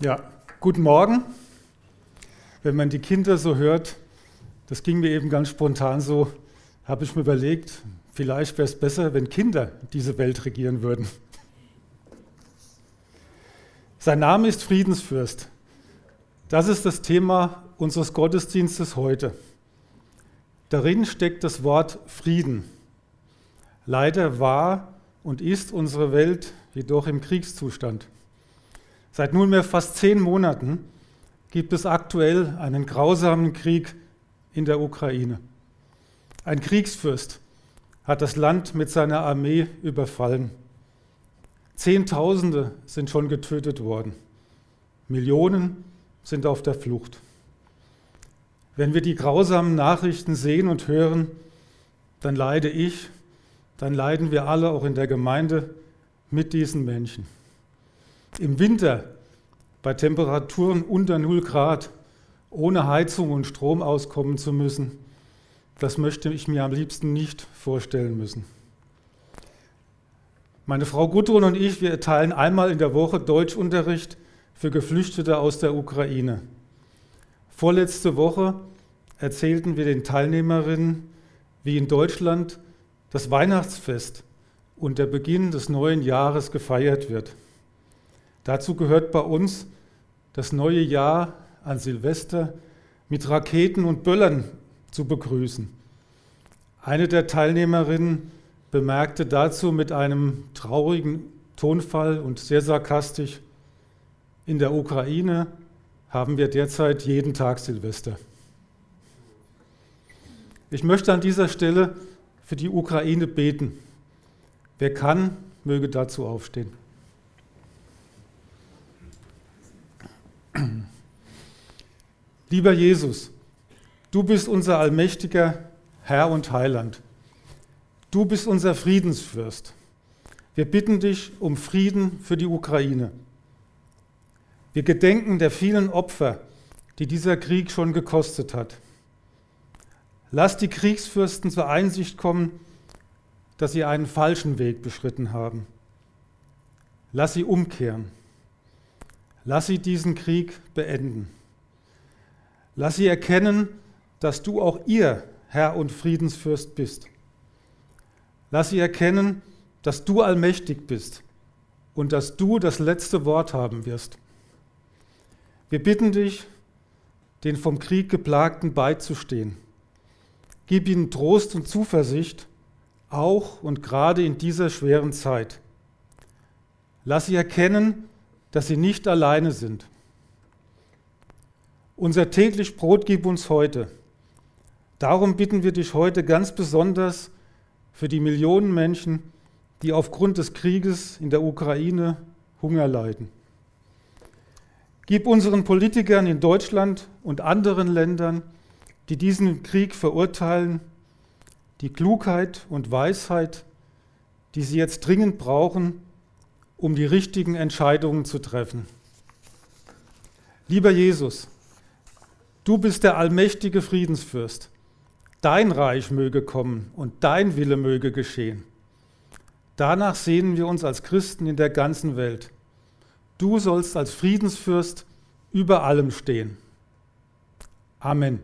Ja, guten Morgen. Wenn man die Kinder so hört, das ging mir eben ganz spontan so, habe ich mir überlegt, vielleicht wäre es besser, wenn Kinder diese Welt regieren würden. Sein Name ist Friedensfürst. Das ist das Thema unseres Gottesdienstes heute. Darin steckt das Wort Frieden. Leider war und ist unsere Welt jedoch im Kriegszustand. Seit nunmehr fast zehn Monaten gibt es aktuell einen grausamen Krieg in der Ukraine. Ein Kriegsfürst hat das Land mit seiner Armee überfallen. Zehntausende sind schon getötet worden. Millionen sind auf der Flucht. Wenn wir die grausamen Nachrichten sehen und hören, dann leide ich, dann leiden wir alle auch in der Gemeinde mit diesen Menschen. Im Winter bei Temperaturen unter 0 Grad ohne Heizung und Strom auskommen zu müssen, das möchte ich mir am liebsten nicht vorstellen müssen. Meine Frau Gudrun und ich, wir erteilen einmal in der Woche Deutschunterricht für Geflüchtete aus der Ukraine. Vorletzte Woche erzählten wir den Teilnehmerinnen, wie in Deutschland das Weihnachtsfest und der Beginn des neuen Jahres gefeiert wird. Dazu gehört bei uns das neue Jahr an Silvester mit Raketen und Böllern zu begrüßen. Eine der Teilnehmerinnen bemerkte dazu mit einem traurigen Tonfall und sehr sarkastisch, in der Ukraine haben wir derzeit jeden Tag Silvester. Ich möchte an dieser Stelle für die Ukraine beten. Wer kann, möge dazu aufstehen. Lieber Jesus, du bist unser allmächtiger Herr und Heiland. Du bist unser Friedensfürst. Wir bitten dich um Frieden für die Ukraine. Wir gedenken der vielen Opfer, die dieser Krieg schon gekostet hat. Lass die Kriegsfürsten zur Einsicht kommen, dass sie einen falschen Weg beschritten haben. Lass sie umkehren. Lass sie diesen Krieg beenden. Lass sie erkennen, dass du auch ihr Herr und Friedensfürst bist. Lass sie erkennen, dass du allmächtig bist und dass du das letzte Wort haben wirst. Wir bitten dich, den vom Krieg geplagten beizustehen. Gib ihnen Trost und Zuversicht, auch und gerade in dieser schweren Zeit. Lass sie erkennen, dass sie nicht alleine sind. Unser täglich Brot gib uns heute. Darum bitten wir dich heute ganz besonders für die Millionen Menschen, die aufgrund des Krieges in der Ukraine Hunger leiden. Gib unseren Politikern in Deutschland und anderen Ländern, die diesen Krieg verurteilen, die Klugheit und Weisheit, die sie jetzt dringend brauchen, um die richtigen Entscheidungen zu treffen. Lieber Jesus, du bist der allmächtige Friedensfürst. Dein Reich möge kommen und dein Wille möge geschehen. Danach sehnen wir uns als Christen in der ganzen Welt. Du sollst als Friedensfürst über allem stehen. Amen.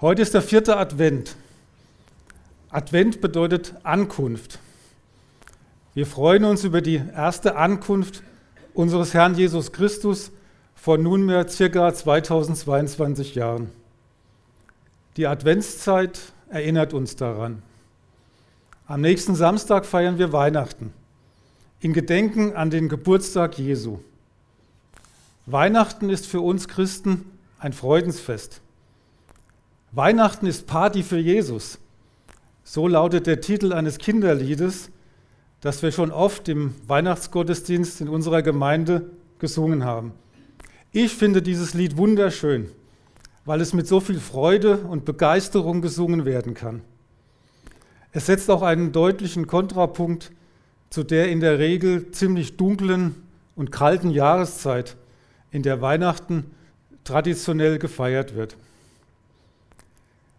Heute ist der vierte Advent. Advent bedeutet Ankunft. Wir freuen uns über die erste Ankunft unseres Herrn Jesus Christus vor nunmehr circa 2022 Jahren. Die Adventszeit erinnert uns daran. Am nächsten Samstag feiern wir Weihnachten in Gedenken an den Geburtstag Jesu. Weihnachten ist für uns Christen ein Freudensfest. Weihnachten ist Party für Jesus. So lautet der Titel eines Kinderliedes, das wir schon oft im Weihnachtsgottesdienst in unserer Gemeinde gesungen haben. Ich finde dieses Lied wunderschön, weil es mit so viel Freude und Begeisterung gesungen werden kann. Es setzt auch einen deutlichen Kontrapunkt zu der in der Regel ziemlich dunklen und kalten Jahreszeit, in der Weihnachten traditionell gefeiert wird.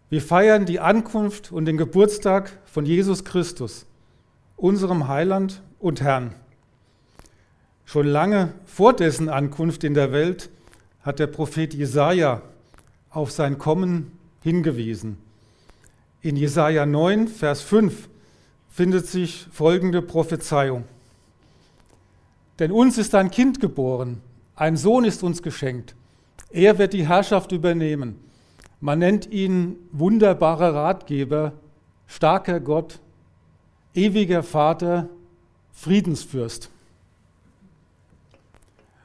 Wir feiern die Ankunft und den Geburtstag von Jesus Christus, unserem Heiland und Herrn. Schon lange vor dessen Ankunft in der Welt hat der Prophet Jesaja auf sein Kommen hingewiesen. In Jesaja 9, Vers 5 findet sich folgende Prophezeiung. Denn uns ist ein Kind geboren, ein Sohn ist uns geschenkt. Er wird die Herrschaft übernehmen. Man nennt ihn wunderbarer Ratgeber, starker Gott, ewiger Vater, Friedensfürst.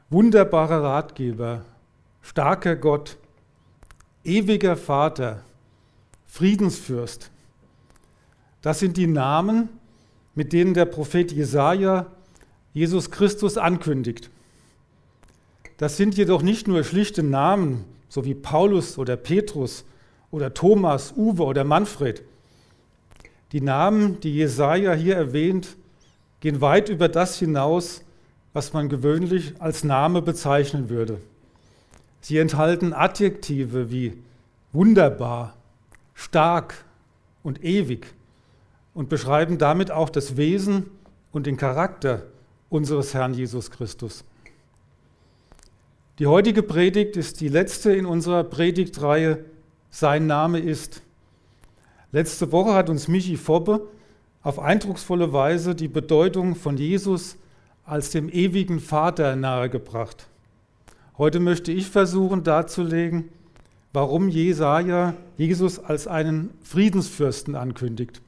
Wunderbarer Ratgeber, starker Gott, ewiger Vater, Friedensfürst. Das sind die Namen, mit denen der Prophet Jesaja Jesus Christus ankündigt. Das sind jedoch nicht nur schlichte Namen, so wie Paulus oder Petrus oder Thomas, Uwe oder Manfred. Die Namen, die Jesaja hier erwähnt, gehen weit über das hinaus, was man gewöhnlich als Name bezeichnen würde. Sie enthalten Adjektive wie wunderbar, stark und ewig und beschreiben damit auch das Wesen und den Charakter unseres Herrn Jesus Christus. Die heutige Predigt ist die letzte in unserer Predigtreihe Sein Name ist. Letzte Woche hat uns Michi Fobbe auf eindrucksvolle Weise die Bedeutung von Jesus als dem ewigen Vater nahegebracht. Heute möchte ich versuchen darzulegen, warum Jesaja Jesus als einen Friedensfürsten ankündigt.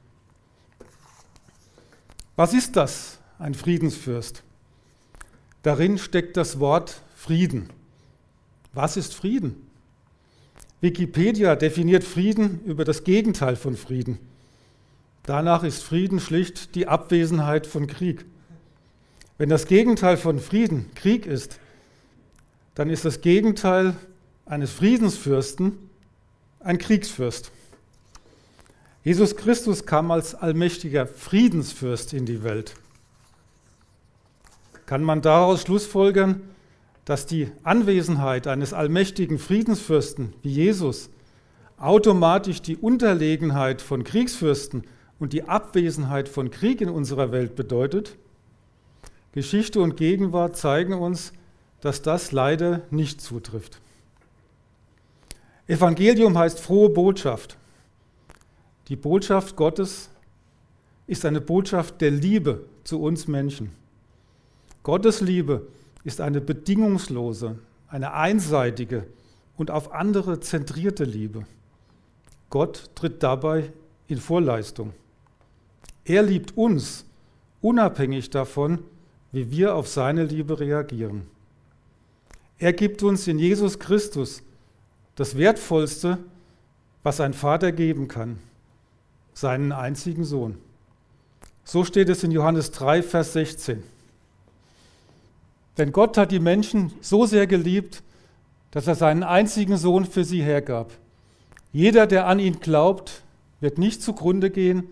Was ist das, ein Friedensfürst? Darin steckt das Wort Frieden. Was ist Frieden? Wikipedia definiert Frieden über das Gegenteil von Frieden. Danach ist Frieden schlicht die Abwesenheit von Krieg. Wenn das Gegenteil von Frieden Krieg ist, dann ist das Gegenteil eines Friedensfürsten ein Kriegsfürst. Jesus Christus kam als allmächtiger Friedensfürst in die Welt. Kann man daraus schlussfolgern, dass die Anwesenheit eines allmächtigen Friedensfürsten wie Jesus automatisch die Unterlegenheit von Kriegsfürsten und die Abwesenheit von Krieg in unserer Welt bedeutet? Geschichte und Gegenwart zeigen uns, dass das leider nicht zutrifft. Evangelium heißt frohe Botschaft. Die Botschaft Gottes ist eine Botschaft der Liebe zu uns Menschen. Gottes Liebe ist eine bedingungslose, eine einseitige und auf andere zentrierte Liebe. Gott tritt dabei in Vorleistung. Er liebt uns unabhängig davon, wie wir auf seine Liebe reagieren. Er gibt uns in Jesus Christus das Wertvollste, was ein Vater geben kann, seinen einzigen Sohn. So steht es in Johannes 3, Vers 16. Denn Gott hat die Menschen so sehr geliebt, dass er seinen einzigen Sohn für sie hergab. Jeder, der an ihn glaubt, wird nicht zugrunde gehen,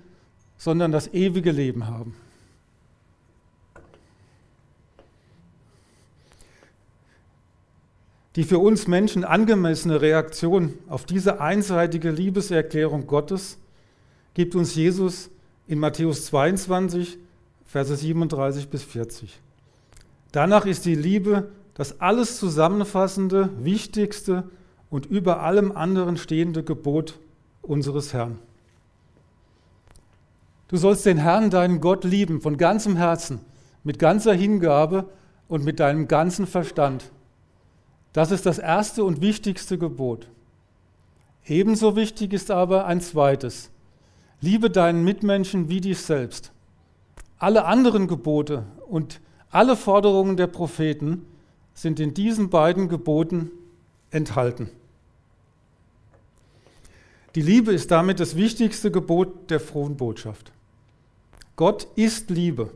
sondern das ewige Leben haben. Die für uns Menschen angemessene Reaktion auf diese einseitige Liebeserklärung Gottes gibt uns Jesus in Matthäus 22, Verse 37 bis 40. Danach ist die Liebe das alles zusammenfassende, wichtigste und über allem anderen stehende Gebot unseres Herrn. Du sollst den Herrn, deinen Gott, lieben von ganzem Herzen, mit ganzer Hingabe und mit deinem ganzen Verstand. Das ist das erste und wichtigste Gebot. Ebenso wichtig ist aber ein zweites. Liebe deinen Mitmenschen wie dich selbst. Alle anderen Gebote und alle Forderungen der Propheten sind in diesen beiden Geboten enthalten. Die Liebe ist damit das wichtigste Gebot der frohen Botschaft. Gott ist Liebe.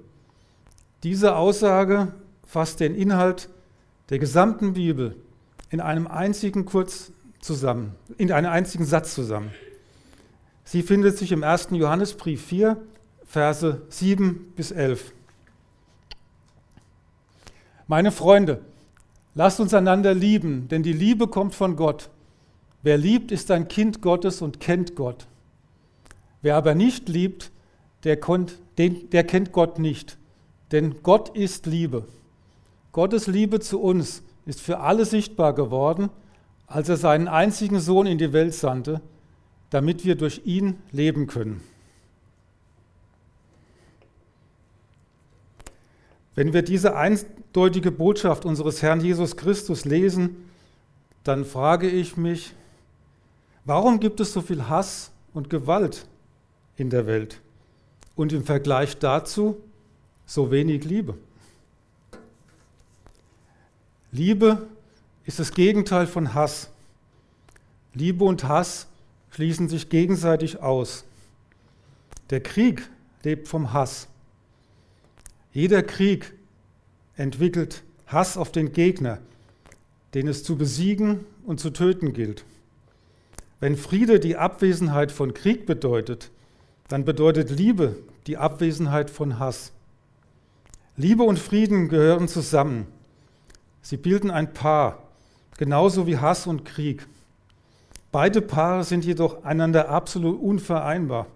Diese Aussage fasst den Inhalt der gesamten Bibel in einem einzigen kurz zusammen, in einem einzigen Satz zusammen. Sie findet sich im 1. Johannesbrief 4, Verse 7 bis 11. Meine Freunde, lasst uns einander lieben, denn die Liebe kommt von Gott. Wer liebt, ist ein Kind Gottes und kennt Gott. Wer aber nicht liebt, der, konnt, den, der kennt Gott nicht. Denn Gott ist Liebe. Gottes Liebe zu uns ist für alle sichtbar geworden, als er seinen einzigen Sohn in die Welt sandte, damit wir durch ihn leben können. Wenn wir diese eindeutige Botschaft unseres Herrn Jesus Christus lesen, dann frage ich mich, warum gibt es so viel Hass und Gewalt in der Welt und im Vergleich dazu so wenig Liebe? Liebe ist das Gegenteil von Hass. Liebe und Hass schließen sich gegenseitig aus. Der Krieg lebt vom Hass. Jeder Krieg entwickelt Hass auf den Gegner, den es zu besiegen und zu töten gilt. Wenn Friede die Abwesenheit von Krieg bedeutet, dann bedeutet Liebe die Abwesenheit von Hass. Liebe und Frieden gehören zusammen. Sie bilden ein Paar, genauso wie Hass und Krieg. Beide Paare sind jedoch einander absolut unvereinbar.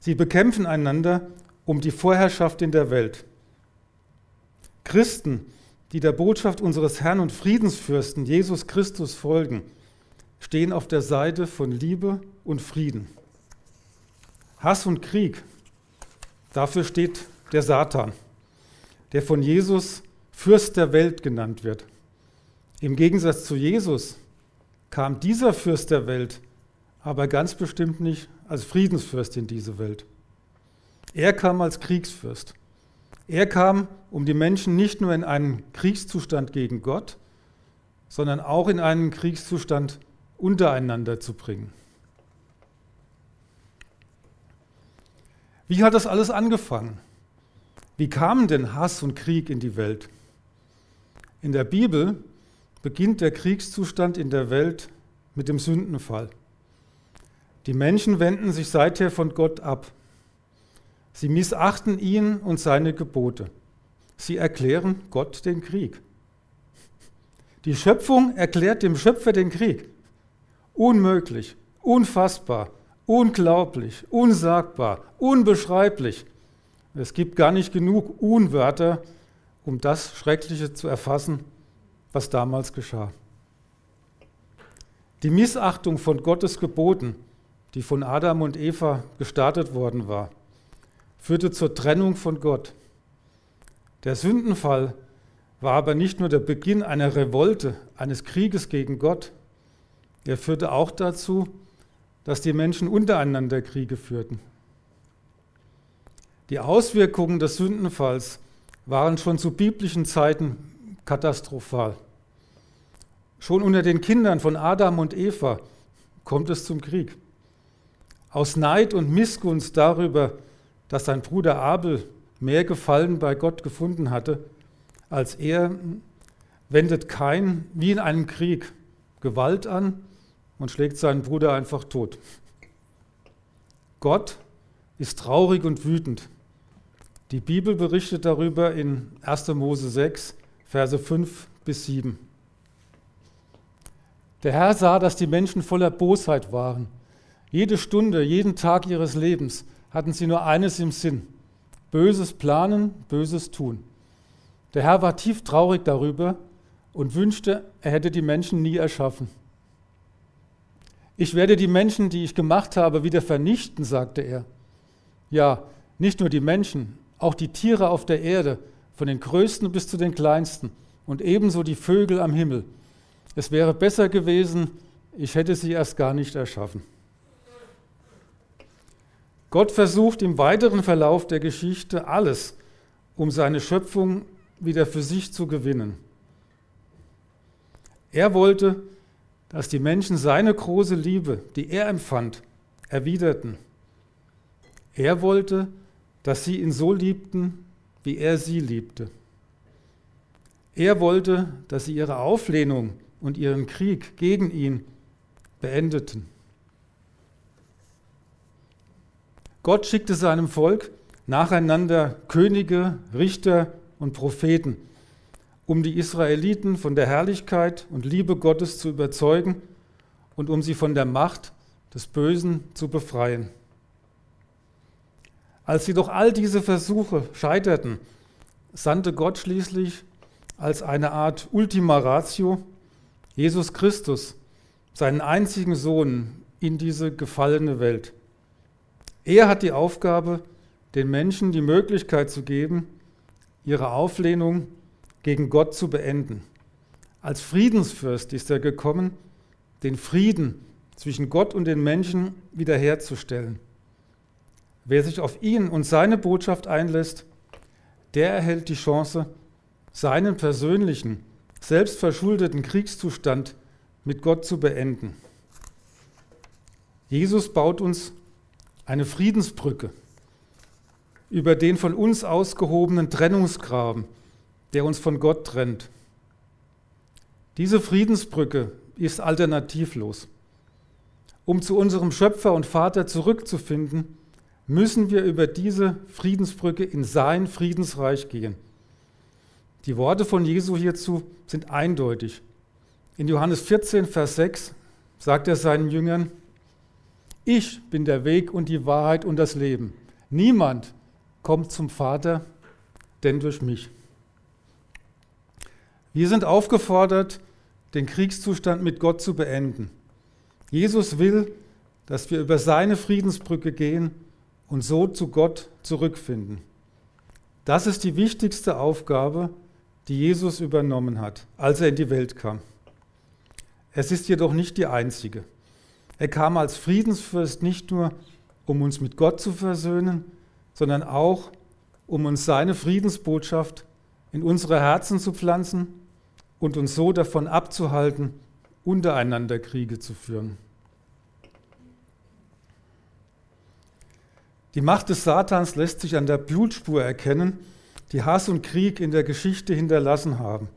Sie bekämpfen einander um die Vorherrschaft in der Welt. Christen, die der Botschaft unseres Herrn und Friedensfürsten Jesus Christus folgen, stehen auf der Seite von Liebe und Frieden. Hass und Krieg, dafür steht der Satan, der von Jesus Fürst der Welt genannt wird. Im Gegensatz zu Jesus kam dieser Fürst der Welt aber ganz bestimmt nicht als Friedensfürst in diese Welt. Er kam als Kriegsfürst. Er kam, um die Menschen nicht nur in einen Kriegszustand gegen Gott, sondern auch in einen Kriegszustand untereinander zu bringen. Wie hat das alles angefangen? Wie kam denn Hass und Krieg in die Welt? In der Bibel beginnt der Kriegszustand in der Welt mit dem Sündenfall. Die Menschen wenden sich seither von Gott ab. Sie missachten ihn und seine Gebote. Sie erklären Gott den Krieg. Die Schöpfung erklärt dem Schöpfer den Krieg. Unmöglich, unfassbar, unglaublich, unsagbar, unbeschreiblich. Es gibt gar nicht genug Unwörter, um das Schreckliche zu erfassen, was damals geschah. Die Missachtung von Gottes Geboten, die von Adam und Eva gestartet worden war, führte zur Trennung von Gott. Der Sündenfall war aber nicht nur der Beginn einer Revolte, eines Krieges gegen Gott, er führte auch dazu, dass die Menschen untereinander Kriege führten. Die Auswirkungen des Sündenfalls waren schon zu biblischen Zeiten katastrophal. Schon unter den Kindern von Adam und Eva kommt es zum Krieg. Aus Neid und Missgunst darüber, dass sein Bruder Abel mehr Gefallen bei Gott gefunden hatte als er, wendet Kain wie in einem Krieg Gewalt an und schlägt seinen Bruder einfach tot. Gott ist traurig und wütend die Bibel berichtet darüber in 1. Mose 6, Verse 5 bis 7. Der Herr sah, dass die Menschen voller Bosheit waren. Jede Stunde, jeden Tag ihres Lebens hatten sie nur eines im Sinn. Böses planen, Böses tun. Der Herr war tief traurig darüber und wünschte, er hätte die Menschen nie erschaffen. Ich werde die Menschen, die ich gemacht habe, wieder vernichten, sagte er. Ja, nicht nur die Menschen, auch die Tiere auf der Erde, von den größten bis zu den kleinsten und ebenso die Vögel am Himmel. Es wäre besser gewesen, ich hätte sie erst gar nicht erschaffen. Gott versucht im weiteren Verlauf der Geschichte alles, um seine Schöpfung wieder für sich zu gewinnen. Er wollte, dass die Menschen seine große Liebe, die er empfand, erwiderten. Er wollte, dass sie ihn so liebten, wie er sie liebte. Er wollte, dass sie ihre Auflehnung und ihren Krieg gegen ihn beendeten. Gott schickte seinem Volk nacheinander Könige, Richter und Propheten, um die Israeliten von der Herrlichkeit und Liebe Gottes zu überzeugen und um sie von der Macht des Bösen zu befreien. Als jedoch all diese Versuche scheiterten, sandte Gott schließlich als eine Art Ultima Ratio Jesus Christus, seinen einzigen Sohn, in diese gefallene Welt. Er hat die Aufgabe, den Menschen die Möglichkeit zu geben, ihre Auflehnung gegen Gott zu beenden. Als Friedensfürst ist er gekommen, den Frieden zwischen Gott und den Menschen wiederherzustellen. Wer sich auf ihn und seine Botschaft einlässt, der erhält die Chance, seinen persönlichen, selbstverschuldeten Kriegszustand mit Gott zu beenden. Jesus baut uns eine Friedensbrücke über den von uns ausgehobenen Trennungsgraben, der uns von Gott trennt. Diese Friedensbrücke ist alternativlos. Um zu unserem Schöpfer und Vater zurückzufinden, müssen wir über diese Friedensbrücke in sein Friedensreich gehen. Die Worte von Jesu hierzu sind eindeutig. In Johannes 14, Vers 6 sagt er seinen Jüngern, ich bin der Weg und die Wahrheit und das Leben. Niemand kommt zum Vater, denn durch mich. Wir sind aufgefordert, den Kriegszustand mit Gott zu beenden. Jesus will, dass wir über seine Friedensbrücke gehen und so zu Gott zurückfinden. Das ist die wichtigste Aufgabe, die Jesus übernommen hat, als er in die Welt kam. Es ist jedoch nicht die einzige. Er kam als Friedensfürst nicht nur, um uns mit Gott zu versöhnen, sondern auch, um uns seine Friedensbotschaft in unsere Herzen zu pflanzen und uns so davon abzuhalten, untereinander Kriege zu führen. Die Macht des Satans lässt sich an der Blutspur erkennen, die Hass und Krieg in der Geschichte hinterlassen haben.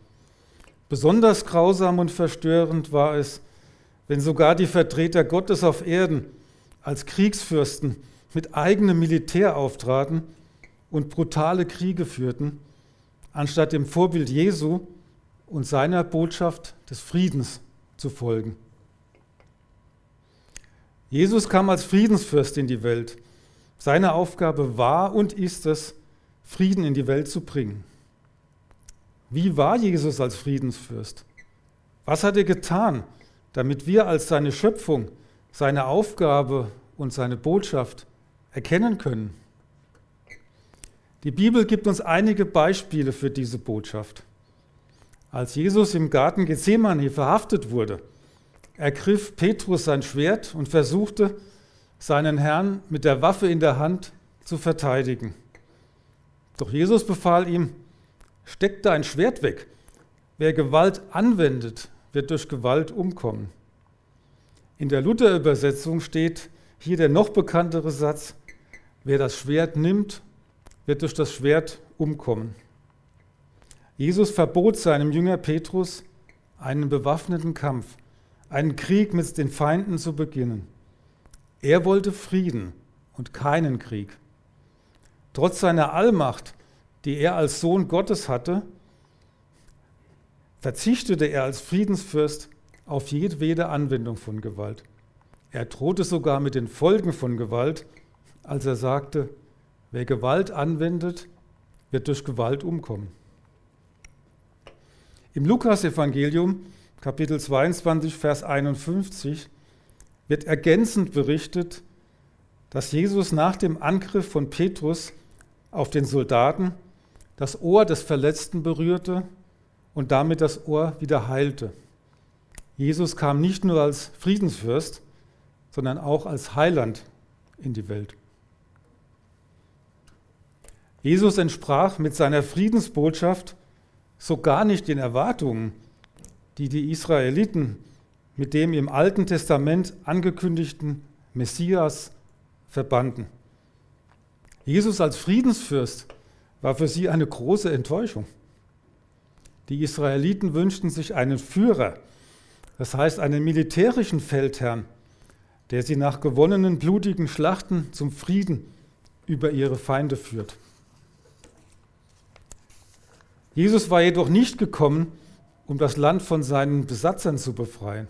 Besonders grausam und verstörend war es, wenn sogar die Vertreter Gottes auf Erden als Kriegsfürsten mit eigenem Militär auftraten und brutale Kriege führten, anstatt dem Vorbild Jesu und seiner Botschaft des Friedens zu folgen. Jesus kam als Friedensfürst in die Welt seine Aufgabe war und ist es, Frieden in die Welt zu bringen. Wie war Jesus als Friedensfürst? Was hat er getan, damit wir als seine Schöpfung seine Aufgabe und seine Botschaft erkennen können? Die Bibel gibt uns einige Beispiele für diese Botschaft. Als Jesus im Garten Gethsemane verhaftet wurde, ergriff Petrus sein Schwert und versuchte, seinen Herrn mit der Waffe in der Hand zu verteidigen. Doch Jesus befahl ihm, steck dein Schwert weg. Wer Gewalt anwendet, wird durch Gewalt umkommen. In der Luther-Übersetzung steht hier der noch bekanntere Satz, wer das Schwert nimmt, wird durch das Schwert umkommen. Jesus verbot seinem Jünger Petrus, einen bewaffneten Kampf, einen Krieg mit den Feinden zu beginnen. Er wollte Frieden und keinen Krieg. Trotz seiner Allmacht, die er als Sohn Gottes hatte, verzichtete er als Friedensfürst auf jedwede Anwendung von Gewalt. Er drohte sogar mit den Folgen von Gewalt, als er sagte, wer Gewalt anwendet, wird durch Gewalt umkommen. Im Lukasevangelium, Kapitel 22, Vers 51, wird ergänzend berichtet, dass Jesus nach dem Angriff von Petrus auf den Soldaten das Ohr des Verletzten berührte und damit das Ohr wieder heilte. Jesus kam nicht nur als Friedensfürst, sondern auch als Heiland in die Welt. Jesus entsprach mit seiner Friedensbotschaft so gar nicht den Erwartungen, die die Israeliten mit dem im Alten Testament angekündigten Messias verbanden. Jesus als Friedensfürst war für sie eine große Enttäuschung. Die Israeliten wünschten sich einen Führer, das heißt einen militärischen Feldherrn, der sie nach gewonnenen blutigen Schlachten zum Frieden über ihre Feinde führt. Jesus war jedoch nicht gekommen, um das Land von seinen Besatzern zu befreien.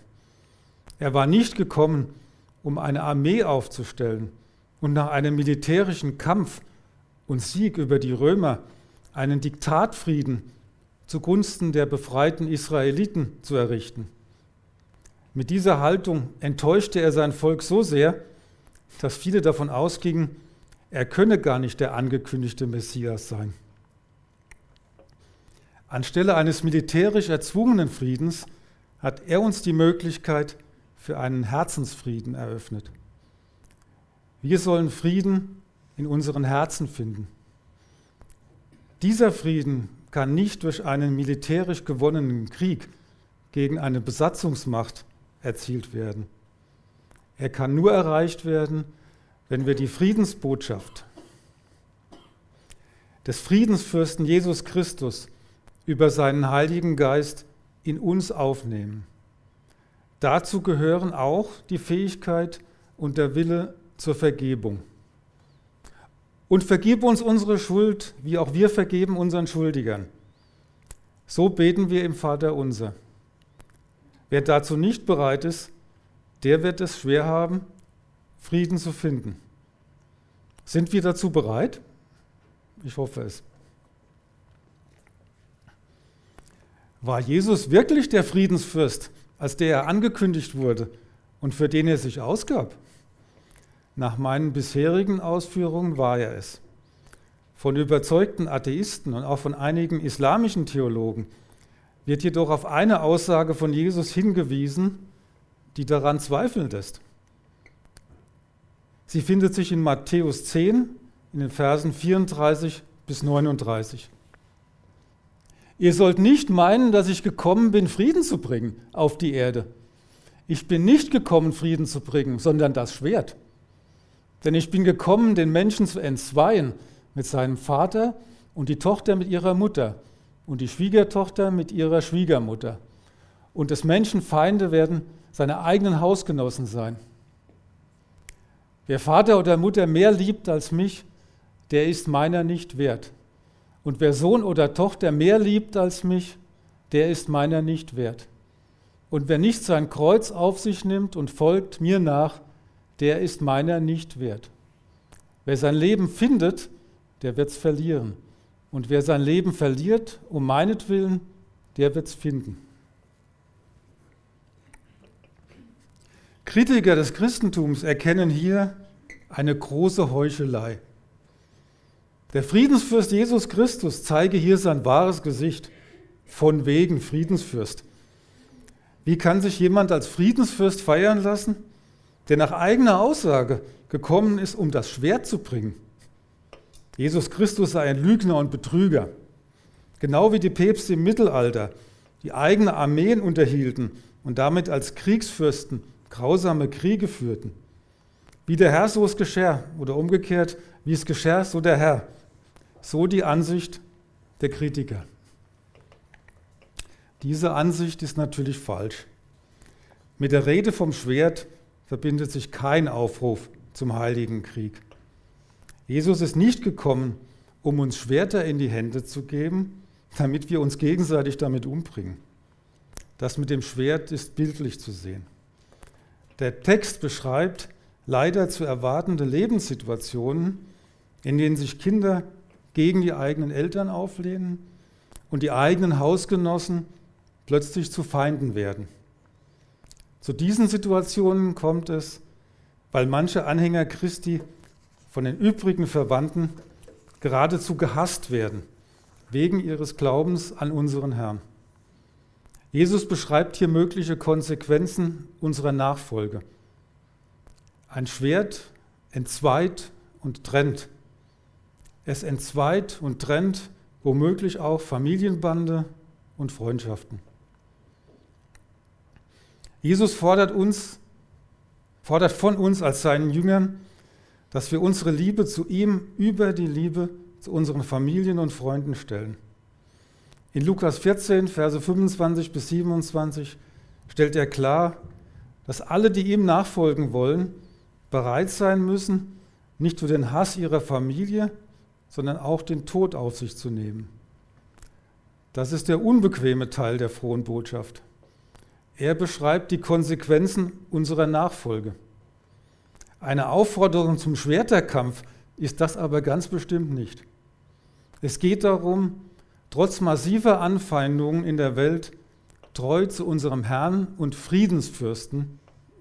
Er war nicht gekommen, um eine Armee aufzustellen und nach einem militärischen Kampf und Sieg über die Römer einen Diktatfrieden zugunsten der befreiten Israeliten zu errichten. Mit dieser Haltung enttäuschte er sein Volk so sehr, dass viele davon ausgingen, er könne gar nicht der angekündigte Messias sein. Anstelle eines militärisch erzwungenen Friedens hat er uns die Möglichkeit für einen Herzensfrieden eröffnet. Wir sollen Frieden in unseren Herzen finden. Dieser Frieden kann nicht durch einen militärisch gewonnenen Krieg gegen eine Besatzungsmacht erzielt werden. Er kann nur erreicht werden, wenn wir die Friedensbotschaft des Friedensfürsten Jesus Christus über seinen Heiligen Geist in uns aufnehmen. Dazu gehören auch die Fähigkeit und der Wille zur Vergebung. Und vergib uns unsere Schuld, wie auch wir vergeben unseren Schuldigern. So beten wir im Vater unser. Wer dazu nicht bereit ist, der wird es schwer haben, Frieden zu finden. Sind wir dazu bereit? Ich hoffe es. War Jesus wirklich der Friedensfürst, als der er angekündigt wurde und für den er sich ausgab? Nach meinen bisherigen Ausführungen war er es. Von überzeugten Atheisten und auch von einigen islamischen Theologen wird jedoch auf eine Aussage von Jesus hingewiesen, die daran zweifeln lässt. Sie findet sich in Matthäus 10 in den Versen 34 bis 39. Ihr sollt nicht meinen, dass ich gekommen bin, Frieden zu bringen auf die Erde. Ich bin nicht gekommen, Frieden zu bringen, sondern das Schwert. Denn ich bin gekommen, den Menschen zu entzweien mit seinem Vater und die Tochter mit ihrer Mutter und die Schwiegertochter mit ihrer Schwiegermutter. Und des Menschen Feinde werden seine eigenen Hausgenossen sein. Wer Vater oder Mutter mehr liebt als mich, der ist meiner nicht wert. Und wer Sohn oder Tochter mehr liebt als mich, der ist meiner nicht wert. Und wer nicht sein Kreuz auf sich nimmt und folgt mir nach, der ist meiner nicht wert. Wer sein Leben findet, der wird es verlieren. Und wer sein Leben verliert, um meinetwillen, der wird es finden. Kritiker des Christentums erkennen hier eine große Heuchelei. Der Friedensfürst Jesus Christus zeige hier sein wahres Gesicht, von wegen Friedensfürst. Wie kann sich jemand als Friedensfürst feiern lassen? Der nach eigener Aussage gekommen ist, um das Schwert zu bringen. Jesus Christus sei ein Lügner und Betrüger. Genau wie die Päpste im Mittelalter, die eigene Armeen unterhielten und damit als Kriegsfürsten grausame Kriege führten. Wie der Herr, so es geschah. Oder umgekehrt, wie es geschah, so der Herr. So die Ansicht der Kritiker. Diese Ansicht ist natürlich falsch. Mit der Rede vom Schwert verbindet sich kein Aufruf zum heiligen Krieg. Jesus ist nicht gekommen, um uns Schwerter in die Hände zu geben, damit wir uns gegenseitig damit umbringen. Das mit dem Schwert ist bildlich zu sehen. Der Text beschreibt leider zu erwartende Lebenssituationen, in denen sich Kinder gegen die eigenen Eltern auflehnen und die eigenen Hausgenossen plötzlich zu Feinden werden. Zu diesen Situationen kommt es, weil manche Anhänger Christi von den übrigen Verwandten geradezu gehasst werden, wegen ihres Glaubens an unseren Herrn. Jesus beschreibt hier mögliche Konsequenzen unserer Nachfolge. Ein Schwert entzweit und trennt. Es entzweit und trennt womöglich auch Familienbande und Freundschaften. Jesus fordert uns, fordert von uns als seinen Jüngern, dass wir unsere Liebe zu ihm über die Liebe zu unseren Familien und Freunden stellen. In Lukas 14, Verse 25 bis 27 stellt er klar, dass alle, die ihm nachfolgen wollen, bereit sein müssen, nicht nur den Hass ihrer Familie, sondern auch den Tod auf sich zu nehmen. Das ist der unbequeme Teil der frohen Botschaft. Er beschreibt die Konsequenzen unserer Nachfolge. Eine Aufforderung zum Schwerterkampf ist das aber ganz bestimmt nicht. Es geht darum, trotz massiver Anfeindungen in der Welt treu zu unserem Herrn und Friedensfürsten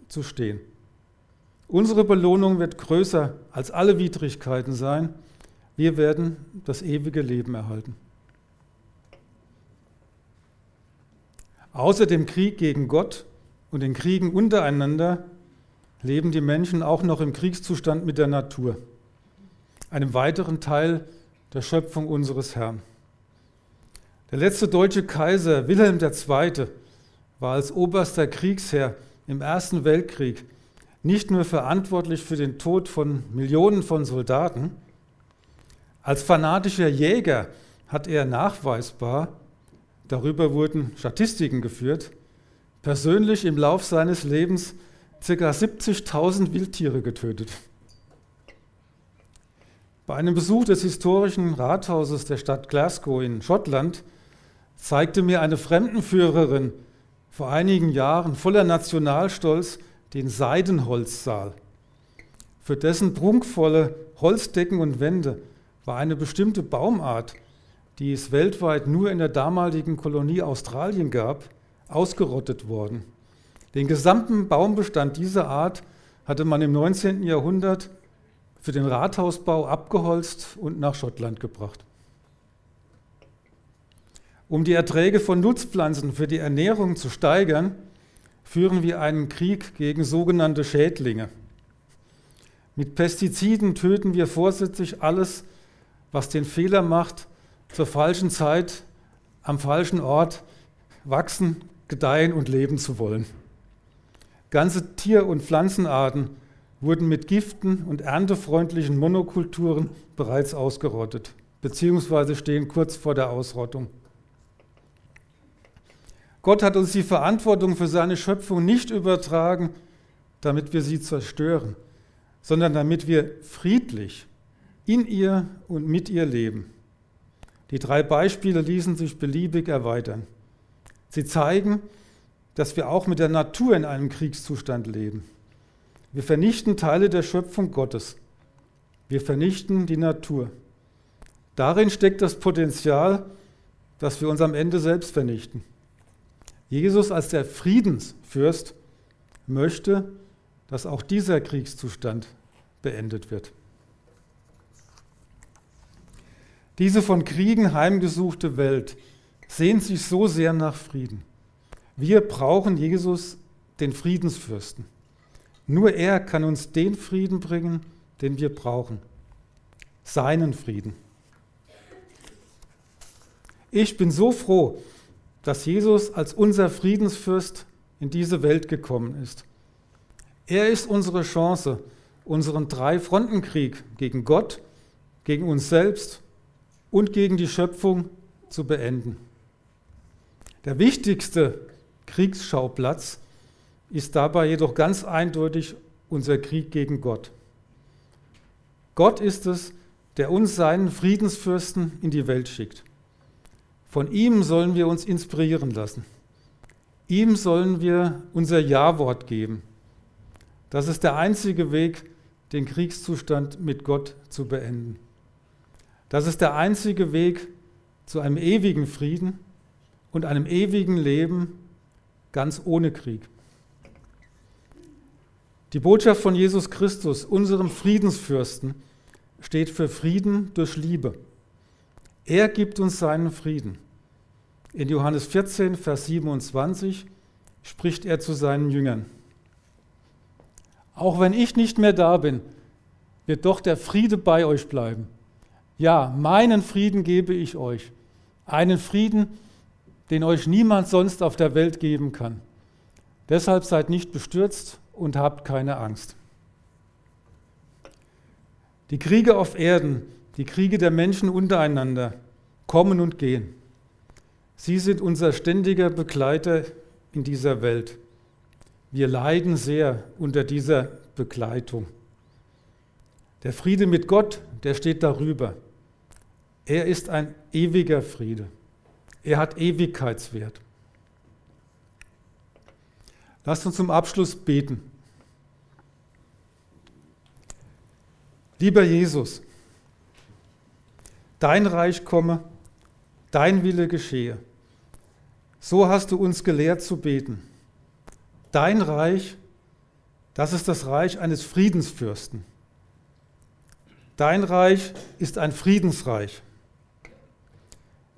zu stehen. Unsere Belohnung wird größer als alle Widrigkeiten sein. Wir werden das ewige Leben erhalten. Außer dem Krieg gegen Gott und den Kriegen untereinander leben die Menschen auch noch im Kriegszustand mit der Natur, einem weiteren Teil der Schöpfung unseres Herrn. Der letzte deutsche Kaiser Wilhelm II. war als oberster Kriegsherr im Ersten Weltkrieg nicht nur verantwortlich für den Tod von Millionen von Soldaten, als fanatischer Jäger hat er nachweisbar darüber wurden Statistiken geführt, persönlich im Lauf seines Lebens ca. 70.000 Wildtiere getötet. Bei einem Besuch des historischen Rathauses der Stadt Glasgow in Schottland zeigte mir eine Fremdenführerin vor einigen Jahren voller Nationalstolz den Seidenholzsaal. Für dessen prunkvolle Holzdecken und Wände war eine bestimmte Baumart die es weltweit nur in der damaligen Kolonie Australien gab, ausgerottet worden. Den gesamten Baumbestand dieser Art hatte man im 19. Jahrhundert für den Rathausbau abgeholzt und nach Schottland gebracht. Um die Erträge von Nutzpflanzen für die Ernährung zu steigern, führen wir einen Krieg gegen sogenannte Schädlinge. Mit Pestiziden töten wir vorsätzlich alles, was den Fehler macht, zur falschen Zeit am falschen Ort wachsen, gedeihen und leben zu wollen. Ganze Tier- und Pflanzenarten wurden mit Giften und erntefreundlichen Monokulturen bereits ausgerottet, beziehungsweise stehen kurz vor der Ausrottung. Gott hat uns die Verantwortung für seine Schöpfung nicht übertragen, damit wir sie zerstören, sondern damit wir friedlich in ihr und mit ihr leben. Die drei Beispiele ließen sich beliebig erweitern. Sie zeigen, dass wir auch mit der Natur in einem Kriegszustand leben. Wir vernichten Teile der Schöpfung Gottes. Wir vernichten die Natur. Darin steckt das Potenzial, dass wir uns am Ende selbst vernichten. Jesus als der Friedensfürst möchte, dass auch dieser Kriegszustand beendet wird. Diese von Kriegen heimgesuchte Welt sehnt sich so sehr nach Frieden. Wir brauchen Jesus, den Friedensfürsten. Nur er kann uns den Frieden bringen, den wir brauchen. Seinen Frieden. Ich bin so froh, dass Jesus als unser Friedensfürst in diese Welt gekommen ist. Er ist unsere Chance, unseren Drei-Frontenkrieg gegen Gott, gegen uns selbst und gegen die Schöpfung zu beenden. Der wichtigste Kriegsschauplatz ist dabei jedoch ganz eindeutig unser Krieg gegen Gott. Gott ist es, der uns seinen Friedensfürsten in die Welt schickt. Von ihm sollen wir uns inspirieren lassen. Ihm sollen wir unser Ja-Wort geben. Das ist der einzige Weg, den Kriegszustand mit Gott zu beenden. Das ist der einzige Weg zu einem ewigen Frieden und einem ewigen Leben ganz ohne Krieg. Die Botschaft von Jesus Christus, unserem Friedensfürsten, steht für Frieden durch Liebe. Er gibt uns seinen Frieden. In Johannes 14, Vers 27 spricht er zu seinen Jüngern. Auch wenn ich nicht mehr da bin, wird doch der Friede bei euch bleiben. Ja, meinen Frieden gebe ich euch. Einen Frieden, den euch niemand sonst auf der Welt geben kann. Deshalb seid nicht bestürzt und habt keine Angst. Die Kriege auf Erden, die Kriege der Menschen untereinander, kommen und gehen. Sie sind unser ständiger Begleiter in dieser Welt. Wir leiden sehr unter dieser Begleitung. Der Friede mit Gott, der steht darüber. Er ist ein ewiger Friede. Er hat Ewigkeitswert. Lasst uns zum Abschluss beten. Lieber Jesus, dein Reich komme, dein Wille geschehe. So hast du uns gelehrt zu beten. Dein Reich, das ist das Reich eines Friedensfürsten. Dein Reich ist ein Friedensreich.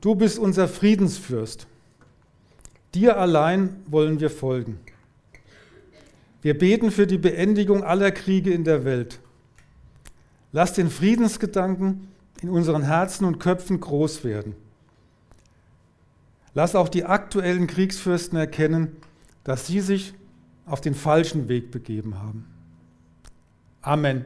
Du bist unser Friedensfürst. Dir allein wollen wir folgen. Wir beten für die Beendigung aller Kriege in der Welt. Lass den Friedensgedanken in unseren Herzen und Köpfen groß werden. Lass auch die aktuellen Kriegsfürsten erkennen, dass sie sich auf den falschen Weg begeben haben. Amen.